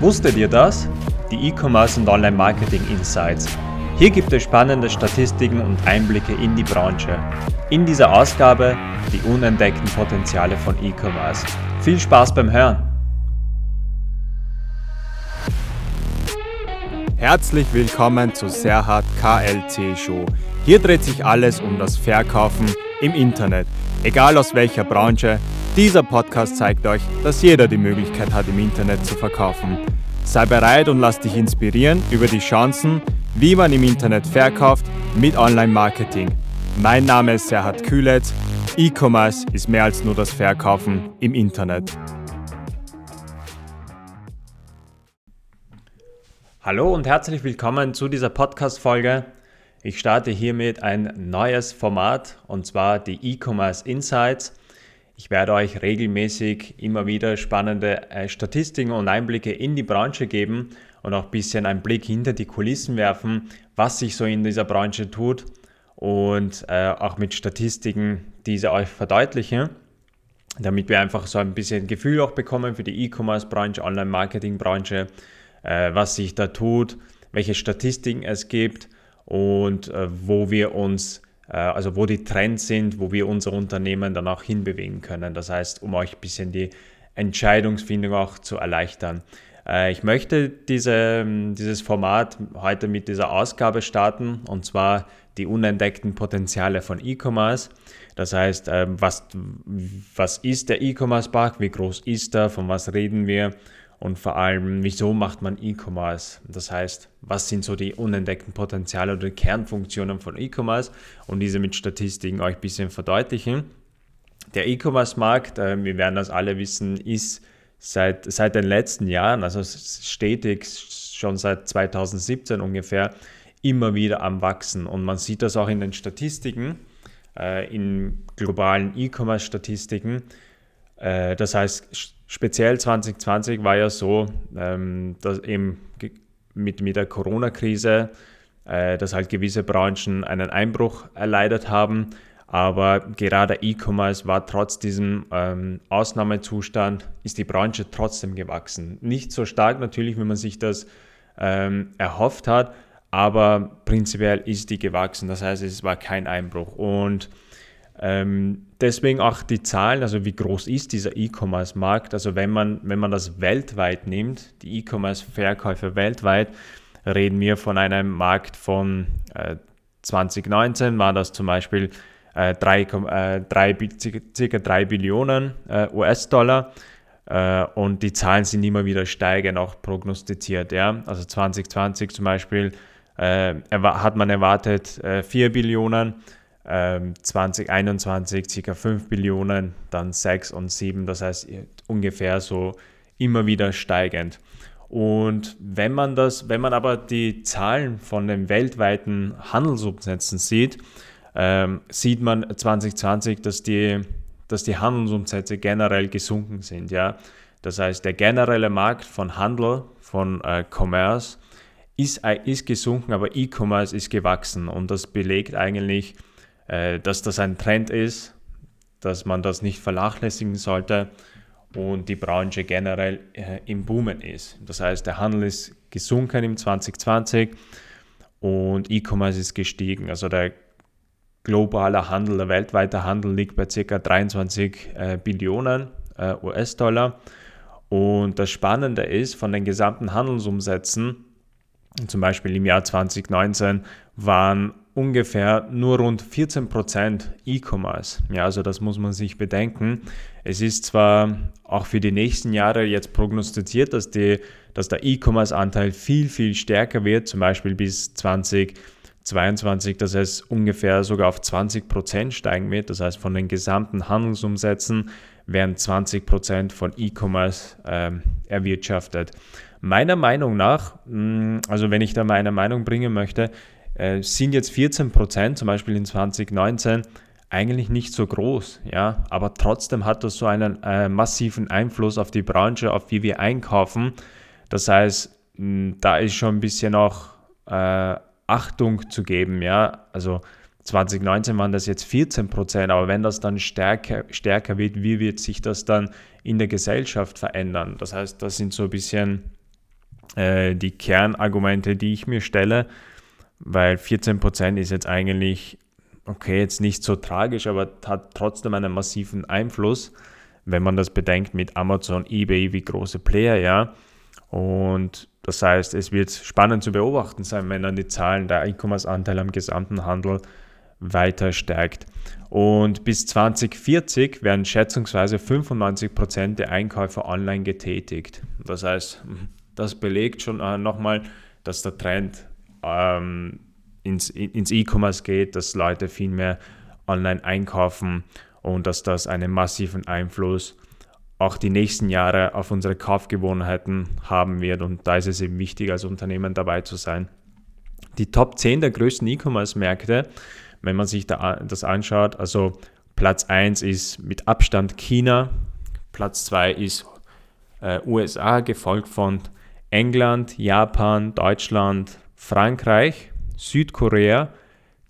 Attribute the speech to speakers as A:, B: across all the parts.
A: Wusstet ihr das? Die E-Commerce und Online-Marketing Insights. Hier gibt es spannende Statistiken und Einblicke in die Branche. In dieser Ausgabe die unentdeckten Potenziale von E-Commerce. Viel Spaß beim Hören!
B: Herzlich willkommen zu Serhat KLC Show. Hier dreht sich alles um das Verkaufen im Internet, egal aus welcher Branche. Dieser Podcast zeigt euch, dass jeder die Möglichkeit hat, im Internet zu verkaufen. Sei bereit und lass dich inspirieren über die Chancen, wie man im Internet verkauft mit Online-Marketing. Mein Name ist Serhat Kühletz. E-Commerce ist mehr als nur das Verkaufen im Internet.
A: Hallo und herzlich willkommen zu dieser Podcast-Folge. Ich starte hiermit ein neues Format und zwar die E-Commerce Insights. Ich werde euch regelmäßig immer wieder spannende äh, Statistiken und Einblicke in die Branche geben und auch ein bisschen einen Blick hinter die Kulissen werfen, was sich so in dieser Branche tut und äh, auch mit Statistiken diese euch verdeutlichen, damit wir einfach so ein bisschen Gefühl auch bekommen für die E-Commerce-Branche, Online-Marketing-Branche, äh, was sich da tut, welche Statistiken es gibt und wo wir uns, also wo die Trends sind, wo wir unser Unternehmen dann auch hinbewegen können. Das heißt, um euch ein bisschen die Entscheidungsfindung auch zu erleichtern. Äh, ich möchte diese, dieses Format heute mit dieser Ausgabe starten und zwar die unentdeckten Potenziale von E-Commerce. Das heißt, äh, was, was ist der E-Commerce-Park, wie groß ist er, von was reden wir und vor allem, wieso macht man E-Commerce? Das heißt, was sind so die unentdeckten Potenziale oder Kernfunktionen von E-Commerce und diese mit Statistiken euch ein bisschen verdeutlichen. Der E-Commerce-Markt, äh, wir werden das alle wissen, ist seit, seit den letzten Jahren, also stetig, schon seit 2017 ungefähr, immer wieder am Wachsen. Und man sieht das auch in den Statistiken, äh, in globalen E-Commerce-Statistiken. Äh, das heißt, speziell 2020 war ja so, ähm, dass eben mit, mit der Corona-Krise, äh, dass halt gewisse Branchen einen Einbruch erleidet haben. Aber gerade E-Commerce war trotz diesem ähm, Ausnahmezustand, ist die Branche trotzdem gewachsen. Nicht so stark natürlich, wie man sich das ähm, erhofft hat, aber prinzipiell ist die gewachsen. Das heißt, es war kein Einbruch. Und ähm, deswegen auch die Zahlen, also wie groß ist dieser E-Commerce-Markt? Also wenn man, wenn man das weltweit nimmt, die E-Commerce-Verkäufe weltweit, reden wir von einem Markt von äh, 2019 war das zum Beispiel äh, 3, äh, 3, circa 3 Billionen äh, US-Dollar äh, und die Zahlen sind immer wieder steigend auch prognostiziert. Ja? Also 2020 zum Beispiel äh, hat man erwartet 4 äh, Billionen, 2021 ähm, ca. 5 Billionen, dann 6 und 7, das heißt ungefähr so immer wieder steigend. Und wenn man das, wenn man aber die Zahlen von den weltweiten Handelsumsätzen sieht, ähm, sieht man 2020, dass die, dass die Handelsumsätze generell gesunken sind. Ja? Das heißt, der generelle Markt von Handel, von äh, Commerce, ist, äh, ist gesunken, aber E-Commerce ist gewachsen. Und das belegt eigentlich, dass das ein Trend ist, dass man das nicht vernachlässigen sollte und die Branche generell äh, im Boomen ist. Das heißt, der Handel ist gesunken im 2020 und E-Commerce ist gestiegen. Also der globale Handel, der weltweite Handel liegt bei ca. 23 äh, Billionen äh, US-Dollar. Und das Spannende ist, von den gesamten Handelsumsätzen, zum Beispiel im Jahr 2019, waren ungefähr nur rund 14% E-Commerce. Ja, also das muss man sich bedenken. Es ist zwar auch für die nächsten Jahre jetzt prognostiziert, dass, die, dass der E-Commerce-Anteil viel, viel stärker wird, zum Beispiel bis 2022, dass es ungefähr sogar auf 20% steigen wird. Das heißt, von den gesamten Handelsumsätzen werden 20% von E-Commerce ähm, erwirtschaftet. Meiner Meinung nach, mm, also wenn ich da meine Meinung bringen möchte, äh, sind jetzt 14 Prozent, zum Beispiel in 2019, eigentlich nicht so groß, ja, aber trotzdem hat das so einen äh, massiven Einfluss auf die Branche, auf wie wir einkaufen. Das heißt, mh, da ist schon ein bisschen auch äh, Achtung zu geben, ja, also 2019 waren das jetzt 14 Prozent, aber wenn das dann stärker, stärker wird, wie wird sich das dann in der Gesellschaft verändern? Das heißt, das sind so ein bisschen äh, die Kernargumente, die ich mir stelle, weil 14% ist jetzt eigentlich, okay, jetzt nicht so tragisch, aber hat trotzdem einen massiven Einfluss, wenn man das bedenkt mit Amazon, eBay wie große Player, ja. Und das heißt, es wird spannend zu beobachten sein, wenn dann die Zahlen der E-Commerce-Anteil am gesamten Handel weiter steigt. Und bis 2040 werden schätzungsweise 95% der Einkäufe online getätigt. Das heißt, das belegt schon äh, nochmal, dass der Trend ähm, ins, ins E-Commerce geht, dass Leute viel mehr online einkaufen und dass das einen massiven Einfluss auch die nächsten Jahre auf unsere Kaufgewohnheiten haben wird. Und da ist es eben wichtig, als Unternehmen dabei zu sein. Die Top 10 der größten E-Commerce-Märkte, wenn man sich da das anschaut, also Platz 1 ist mit Abstand China, Platz 2 ist äh, USA, gefolgt von England, Japan, Deutschland, Frankreich, Südkorea,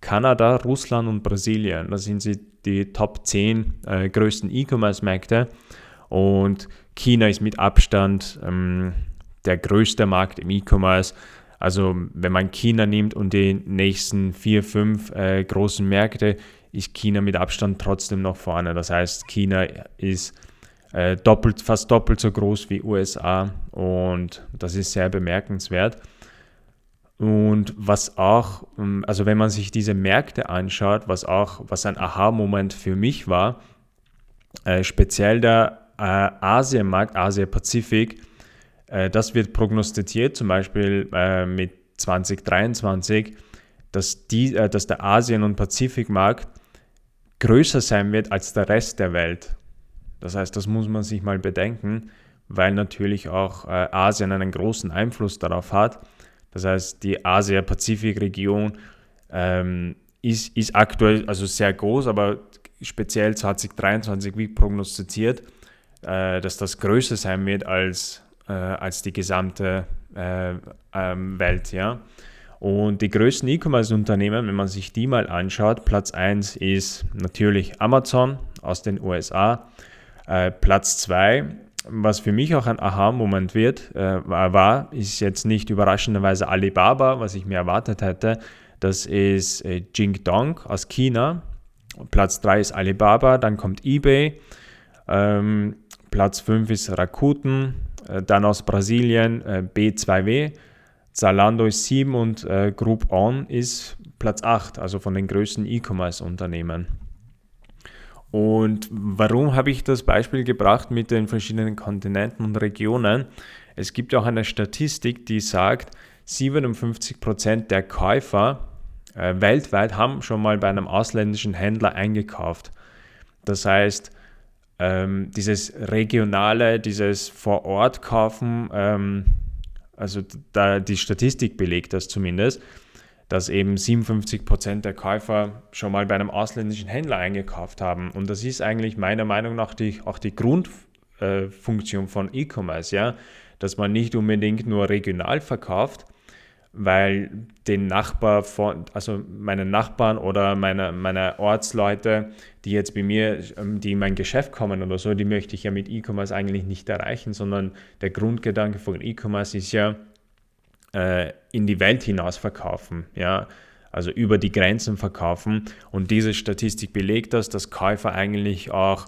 A: Kanada, Russland und Brasilien. Das sind die Top 10 äh, größten E-Commerce-Märkte. Und China ist mit Abstand ähm, der größte Markt im E-Commerce. Also wenn man China nimmt und die nächsten vier, fünf äh, großen Märkte, ist China mit Abstand trotzdem noch vorne. Das heißt, China ist äh, doppelt, fast doppelt so groß wie USA und das ist sehr bemerkenswert. Und was auch, ähm, also wenn man sich diese Märkte anschaut, was auch, was ein Aha-Moment für mich war, äh, speziell der äh, Asienmarkt, Asia-Pazifik, äh, das wird prognostiziert, zum Beispiel äh, mit 2023, dass, die, äh, dass der Asien- und Pazifikmarkt größer sein wird als der Rest der Welt. Das heißt, das muss man sich mal bedenken, weil natürlich auch äh, Asien einen großen Einfluss darauf hat. Das heißt, die Asia-Pazifik-Region ähm, ist, ist aktuell also sehr groß, aber speziell 2023 wie prognostiziert äh, dass das größer sein wird als, äh, als die gesamte äh, ähm, Welt. Ja? Und die größten E-Commerce-Unternehmen, wenn man sich die mal anschaut, Platz 1 ist natürlich Amazon aus den USA. Äh, Platz 2, was für mich auch ein Aha-Moment wird, äh, war, ist jetzt nicht überraschenderweise Alibaba, was ich mir erwartet hätte. Das ist äh, Jingdong aus China. Platz 3 ist Alibaba, dann kommt eBay. Ähm, Platz 5 ist Rakuten, äh, dann aus Brasilien äh, B2W, Zalando ist 7 und äh, Groupon ist Platz 8, also von den größten E-Commerce-Unternehmen. Und warum habe ich das Beispiel gebracht mit den verschiedenen Kontinenten und Regionen? Es gibt auch eine Statistik, die sagt, 57% der Käufer äh, weltweit haben schon mal bei einem ausländischen Händler eingekauft. Das heißt, ähm, dieses regionale, dieses vor Ort kaufen, ähm, also da die Statistik belegt das zumindest, dass eben 57 Prozent der Käufer schon mal bei einem ausländischen Händler eingekauft haben. Und das ist eigentlich meiner Meinung nach die, auch die Grundfunktion äh, von E-Commerce, ja, dass man nicht unbedingt nur regional verkauft, weil den Nachbar von, also meine Nachbarn oder meine, meine Ortsleute, die jetzt bei mir, ähm, die in mein Geschäft kommen oder so, die möchte ich ja mit E-Commerce eigentlich nicht erreichen, sondern der Grundgedanke von E-Commerce ist ja äh, in die Welt hinaus verkaufen, ja, also über die Grenzen verkaufen. Und diese Statistik belegt das, dass Käufer eigentlich auch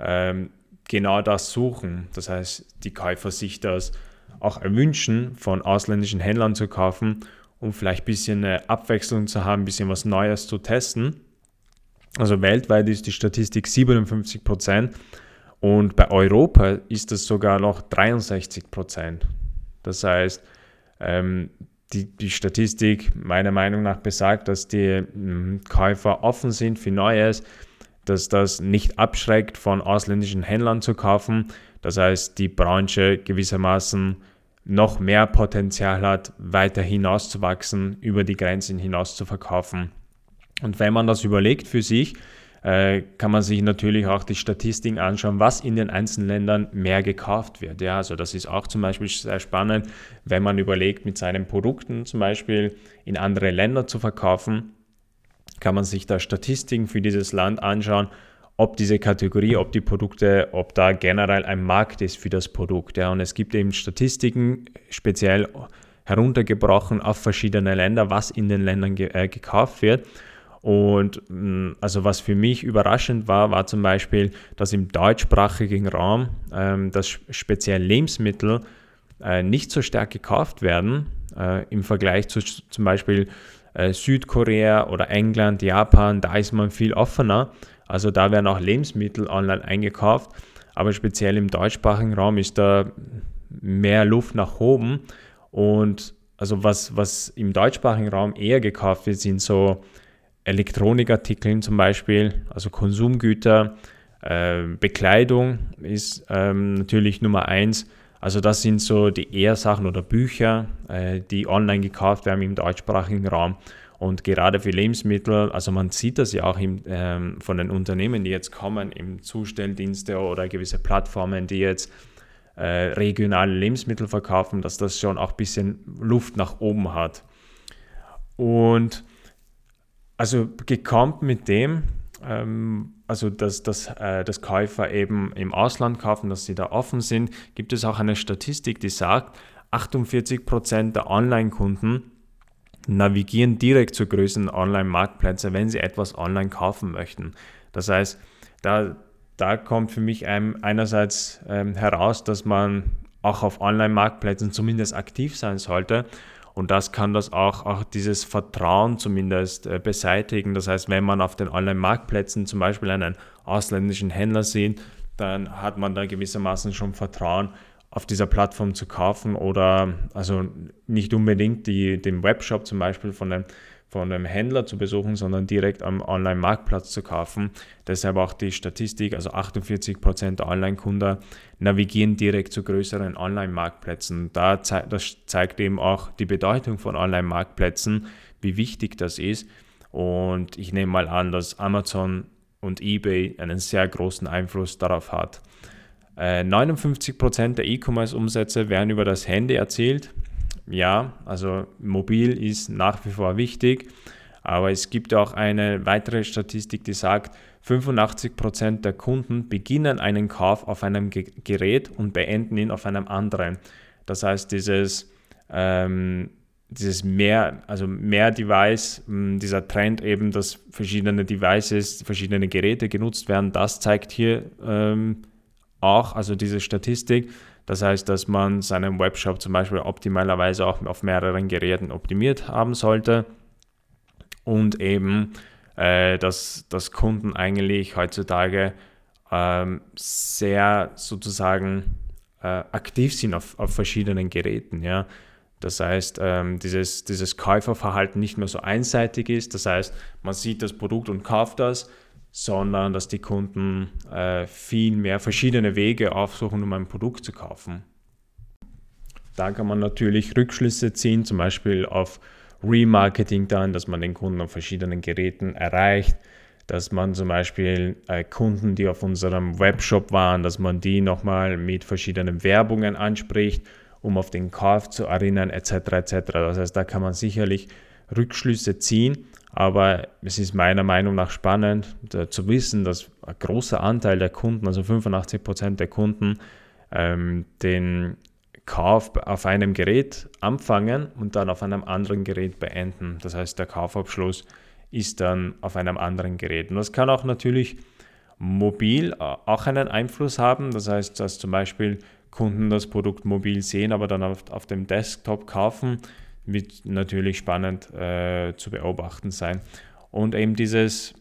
A: ähm, genau das suchen. Das heißt, die Käufer sich das auch erwünschen, von ausländischen Händlern zu kaufen, um vielleicht ein bisschen eine Abwechslung zu haben, ein bisschen was Neues zu testen. Also weltweit ist die Statistik 57 Prozent und bei Europa ist es sogar noch 63 Prozent. Das heißt, ähm, die, die Statistik meiner Meinung nach besagt, dass die hm, Käufer offen sind für Neues, dass das nicht abschreckt, von ausländischen Händlern zu kaufen. Das heißt, die Branche gewissermaßen noch mehr Potenzial hat, weiter hinauszuwachsen, über die Grenzen hinaus zu verkaufen. Und wenn man das überlegt für sich, kann man sich natürlich auch die Statistiken anschauen, was in den einzelnen Ländern mehr gekauft wird. Ja, also das ist auch zum Beispiel sehr spannend, wenn man überlegt, mit seinen Produkten zum Beispiel in andere Länder zu verkaufen, kann man sich da Statistiken für dieses Land anschauen, ob diese Kategorie, ob die Produkte, ob da generell ein Markt ist für das Produkt. Ja. Und es gibt eben Statistiken, speziell heruntergebrochen auf verschiedene Länder, was in den Ländern ge äh, gekauft wird. Und mm, also was für mich überraschend war, war zum Beispiel, dass im deutschsprachigen Raum ähm, dass speziell Lebensmittel äh, nicht so stark gekauft werden äh, im Vergleich zu zum Beispiel äh, Südkorea oder England, Japan, da ist man viel offener. Also da werden auch Lebensmittel online eingekauft, aber speziell im deutschsprachigen Raum ist da mehr Luft nach oben. Und also was, was im deutschsprachigen Raum eher gekauft wird, sind so Elektronikartikeln zum Beispiel, also Konsumgüter, äh, Bekleidung ist ähm, natürlich Nummer eins. Also das sind so die eher Sachen oder Bücher, äh, die online gekauft werden im deutschsprachigen Raum. Und gerade für Lebensmittel, also man sieht das ja auch im, ähm, von den Unternehmen, die jetzt kommen, im Zustelldienste oder gewisse Plattformen, die jetzt äh, regionale Lebensmittel verkaufen, dass das schon auch ein bisschen Luft nach oben hat. Und also gekommen mit dem, ähm, also dass, dass, äh, dass Käufer eben im Ausland kaufen, dass sie da offen sind, gibt es auch eine Statistik, die sagt, 48% der Online-Kunden navigieren direkt zu größeren Online-Marktplätzen, wenn sie etwas online kaufen möchten. Das heißt, da, da kommt für mich einerseits ähm, heraus, dass man auch auf Online-Marktplätzen zumindest aktiv sein sollte und das kann das auch, auch dieses Vertrauen zumindest äh, beseitigen. Das heißt, wenn man auf den Online-Marktplätzen zum Beispiel einen ausländischen Händler sieht, dann hat man da gewissermaßen schon Vertrauen, auf dieser Plattform zu kaufen oder also nicht unbedingt die, den Webshop zum Beispiel von einem von einem Händler zu besuchen, sondern direkt am Online-Marktplatz zu kaufen. Deshalb auch die Statistik, also 48% der Online-Kunden navigieren direkt zu größeren Online-Marktplätzen. Da das zeigt eben auch die Bedeutung von Online-Marktplätzen, wie wichtig das ist. Und ich nehme mal an, dass Amazon und eBay einen sehr großen Einfluss darauf hat. 59% äh, der E-Commerce-Umsätze werden über das Handy erzielt ja, also mobil ist nach wie vor wichtig, aber es gibt auch eine weitere Statistik, die sagt, 85% der Kunden beginnen einen Kauf auf einem Gerät und beenden ihn auf einem anderen. Das heißt, dieses, ähm, dieses mehr, also mehr Device, hm, dieser Trend eben, dass verschiedene Devices, verschiedene Geräte genutzt werden, das zeigt hier ähm, auch, also diese Statistik, das heißt, dass man seinen Webshop zum Beispiel optimalerweise auch auf mehreren Geräten optimiert haben sollte und eben, äh, dass, dass Kunden eigentlich heutzutage ähm, sehr sozusagen äh, aktiv sind auf, auf verschiedenen Geräten. Ja. Das heißt, ähm, dieses, dieses Käuferverhalten nicht mehr so einseitig ist. Das heißt, man sieht das Produkt und kauft das, sondern dass die Kunden äh, viel mehr verschiedene Wege aufsuchen, um ein Produkt zu kaufen. Da kann man natürlich Rückschlüsse ziehen, zum Beispiel auf Remarketing dann, dass man den Kunden auf verschiedenen Geräten erreicht, dass man zum Beispiel äh, Kunden, die auf unserem Webshop waren, dass man die nochmal mit verschiedenen Werbungen anspricht, um auf den Kauf zu erinnern, etc. etc. Das heißt, da kann man sicherlich Rückschlüsse ziehen. Aber es ist meiner Meinung nach spannend zu wissen, dass ein großer Anteil der Kunden, also 85 Prozent der Kunden, ähm, den Kauf auf einem Gerät anfangen und dann auf einem anderen Gerät beenden. Das heißt, der Kaufabschluss ist dann auf einem anderen Gerät. Und das kann auch natürlich mobil äh, auch einen Einfluss haben. Das heißt, dass zum Beispiel Kunden das Produkt mobil sehen, aber dann auf, auf dem Desktop kaufen wird natürlich spannend äh, zu beobachten sein. Und eben dieses,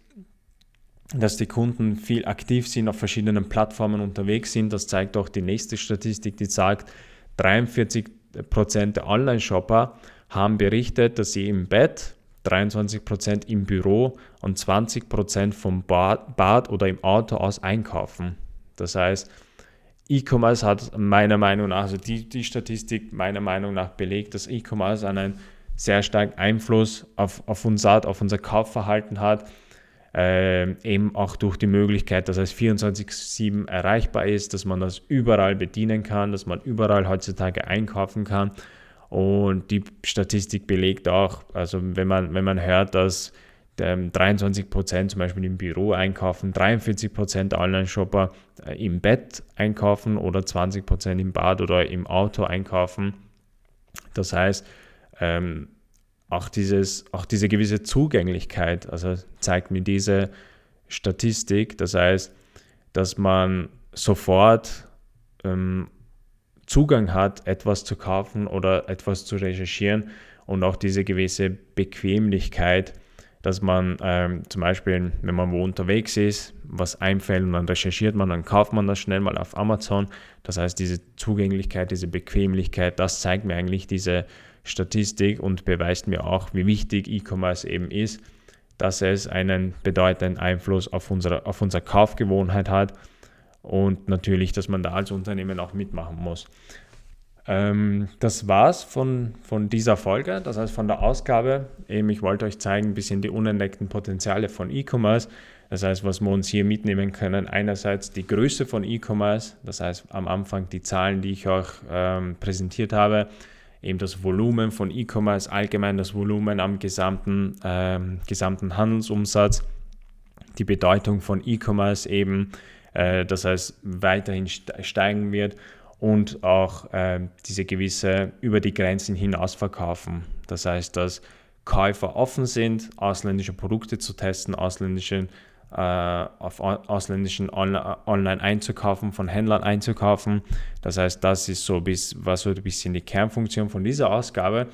A: dass die Kunden viel aktiv sind, auf verschiedenen Plattformen unterwegs sind, das zeigt auch die nächste Statistik, die sagt, 43% der Online-Shopper haben berichtet, dass sie im Bett, 23% im Büro und 20% vom Bad oder im Auto aus einkaufen. Das heißt, E-Commerce hat meiner Meinung nach, also die, die Statistik meiner Meinung nach belegt, dass E-Commerce einen sehr starken Einfluss auf, auf uns hat, auf unser Kaufverhalten hat. Äh, eben auch durch die Möglichkeit, dass es 24-7 erreichbar ist, dass man das überall bedienen kann, dass man überall heutzutage einkaufen kann. Und die Statistik belegt auch, also wenn man, wenn man hört, dass 23% zum Beispiel im Büro einkaufen, 43% Online-Shopper äh, im Bett einkaufen oder 20% im Bad oder im Auto einkaufen. Das heißt, ähm, auch, dieses, auch diese gewisse Zugänglichkeit, also zeigt mir diese Statistik, das heißt, dass man sofort ähm, Zugang hat, etwas zu kaufen oder etwas zu recherchieren und auch diese gewisse Bequemlichkeit, dass man ähm, zum Beispiel, wenn man wo unterwegs ist, was einfällt und dann recherchiert man, dann kauft man das schnell mal auf Amazon. Das heißt, diese Zugänglichkeit, diese Bequemlichkeit, das zeigt mir eigentlich diese Statistik und beweist mir auch, wie wichtig E-Commerce eben ist, dass es einen bedeutenden Einfluss auf unsere, auf unsere Kaufgewohnheit hat und natürlich, dass man da als Unternehmen auch mitmachen muss. Ähm, das war's von, von dieser Folge, das heißt von der Ausgabe. Eben, ich wollte euch zeigen, ein bisschen die unentdeckten Potenziale von E-Commerce. Das heißt, was wir uns hier mitnehmen können, einerseits die Größe von E-Commerce, das heißt am Anfang die Zahlen, die ich euch ähm, präsentiert habe, eben das Volumen von E-Commerce, allgemein das Volumen am gesamten, ähm, gesamten Handelsumsatz, die Bedeutung von E-Commerce eben, äh, das heißt weiterhin steigen wird und auch äh, diese gewisse über die Grenzen hinaus verkaufen. Das heißt, dass Käufer offen sind, ausländische Produkte zu testen, ausländische, äh, auf ausländischen Online, Online einzukaufen, von Händlern einzukaufen. Das heißt, das ist so bis, was so ein bisschen die Kernfunktion von dieser Ausgabe.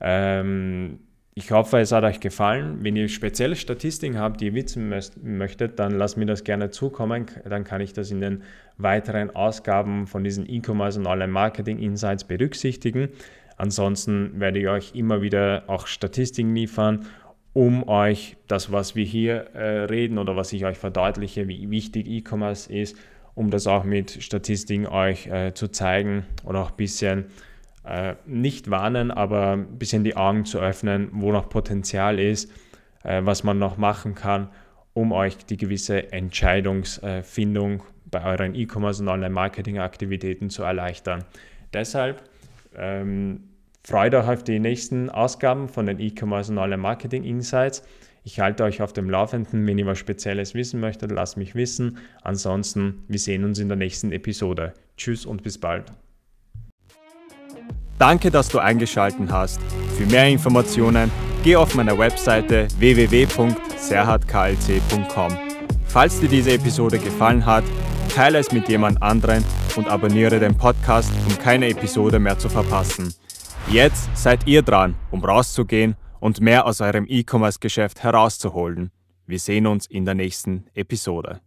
A: Ähm, ich hoffe, es hat euch gefallen. Wenn ihr spezielle Statistiken habt, die ihr wissen möchtet, dann lasst mir das gerne zukommen. Dann kann ich das in den weiteren Ausgaben von diesen E-Commerce und Online-Marketing-Insights berücksichtigen. Ansonsten werde ich euch immer wieder auch Statistiken liefern, um euch das, was wir hier äh, reden oder was ich euch verdeutliche, wie wichtig E-Commerce ist, um das auch mit Statistiken euch äh, zu zeigen oder auch ein bisschen äh, nicht warnen, aber ein bisschen die Augen zu öffnen, wo noch Potenzial ist, äh, was man noch machen kann, um euch die gewisse Entscheidungsfindung bei euren E-Commerce und Online-Marketing-Aktivitäten zu erleichtern. Deshalb ähm, freut euch auf die nächsten Ausgaben von den E-Commerce und Online-Marketing-Insights. Ich halte euch auf dem Laufenden. Wenn ihr was Spezielles wissen möchtet, lasst mich wissen. Ansonsten, wir sehen uns in der nächsten Episode. Tschüss und bis bald.
B: Danke, dass du eingeschaltet hast. Für mehr Informationen geh auf meiner Webseite www.serhatklc.com. Falls dir diese Episode gefallen hat, teile es mit jemand anderen und abonniere den Podcast, um keine Episode mehr zu verpassen. Jetzt seid ihr dran, um rauszugehen und mehr aus eurem E-Commerce-Geschäft herauszuholen. Wir sehen uns in der nächsten Episode.